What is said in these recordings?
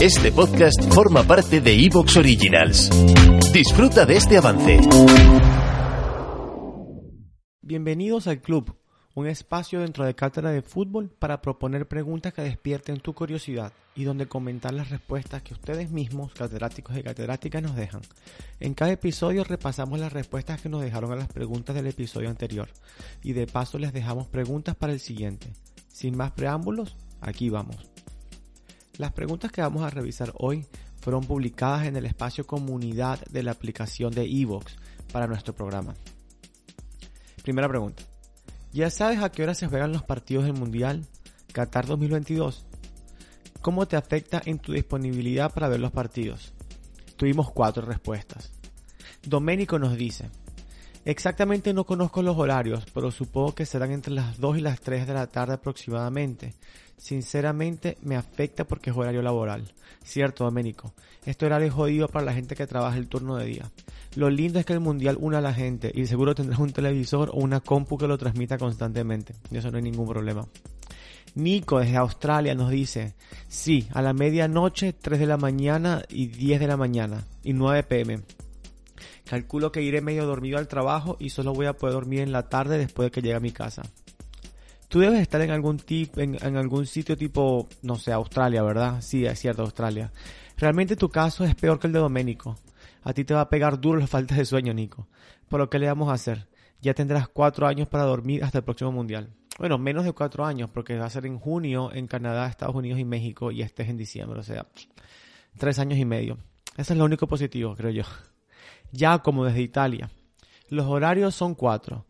Este podcast forma parte de Evox Originals. Disfruta de este avance. Bienvenidos al club, un espacio dentro de Cátedra de Fútbol para proponer preguntas que despierten tu curiosidad y donde comentar las respuestas que ustedes mismos, catedráticos y catedráticas, nos dejan. En cada episodio repasamos las respuestas que nos dejaron a las preguntas del episodio anterior y de paso les dejamos preguntas para el siguiente. Sin más preámbulos, aquí vamos. Las preguntas que vamos a revisar hoy fueron publicadas en el espacio comunidad de la aplicación de Evox para nuestro programa. Primera pregunta. ¿Ya sabes a qué hora se juegan los partidos del Mundial Qatar 2022? ¿Cómo te afecta en tu disponibilidad para ver los partidos? Tuvimos cuatro respuestas. Doménico nos dice, exactamente no conozco los horarios, pero supongo que serán entre las 2 y las 3 de la tarde aproximadamente. Sinceramente me afecta porque es horario laboral. Cierto, Doménico. Este horario es jodido para la gente que trabaja el turno de día. Lo lindo es que el mundial une a la gente y seguro tendrás un televisor o una compu que lo transmita constantemente. Y eso no hay ningún problema. Nico desde Australia nos dice, sí, a la medianoche, 3 de la mañana y 10 de la mañana y 9 pm. Calculo que iré medio dormido al trabajo y solo voy a poder dormir en la tarde después de que llegue a mi casa. Tú debes estar en algún tip, en, algún sitio tipo, no sé, Australia, ¿verdad? Sí, es cierto, Australia. Realmente tu caso es peor que el de Doménico. A ti te va a pegar duro la falta de sueño, Nico. Por lo que le vamos a hacer. Ya tendrás cuatro años para dormir hasta el próximo mundial. Bueno, menos de cuatro años, porque va a ser en junio en Canadá, Estados Unidos y México, y este es en diciembre, o sea, tres años y medio. Eso es lo único positivo, creo yo. Ya como desde Italia. Los horarios son cuatro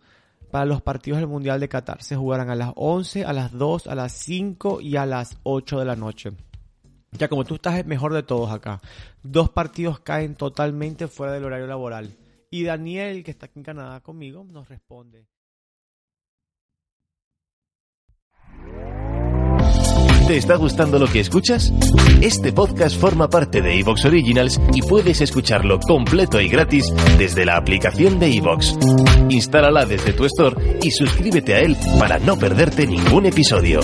para los partidos del Mundial de Qatar. Se jugarán a las 11, a las 2, a las 5 y a las 8 de la noche. Ya como tú estás mejor de todos acá, dos partidos caen totalmente fuera del horario laboral. Y Daniel, que está aquí en Canadá conmigo, nos responde. ¿Te está gustando lo que escuchas? Este podcast forma parte de Evox Originals y puedes escucharlo completo y gratis desde la aplicación de Evox. Instálala desde tu store y suscríbete a él para no perderte ningún episodio.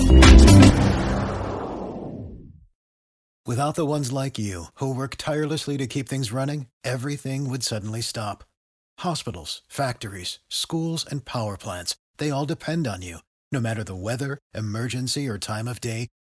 Without the ones like you, who work tirelessly to keep things running, everything would suddenly stop. Hospitals, factories, schools, and power plants, they all depend on you. No matter the weather, emergency, or time of day,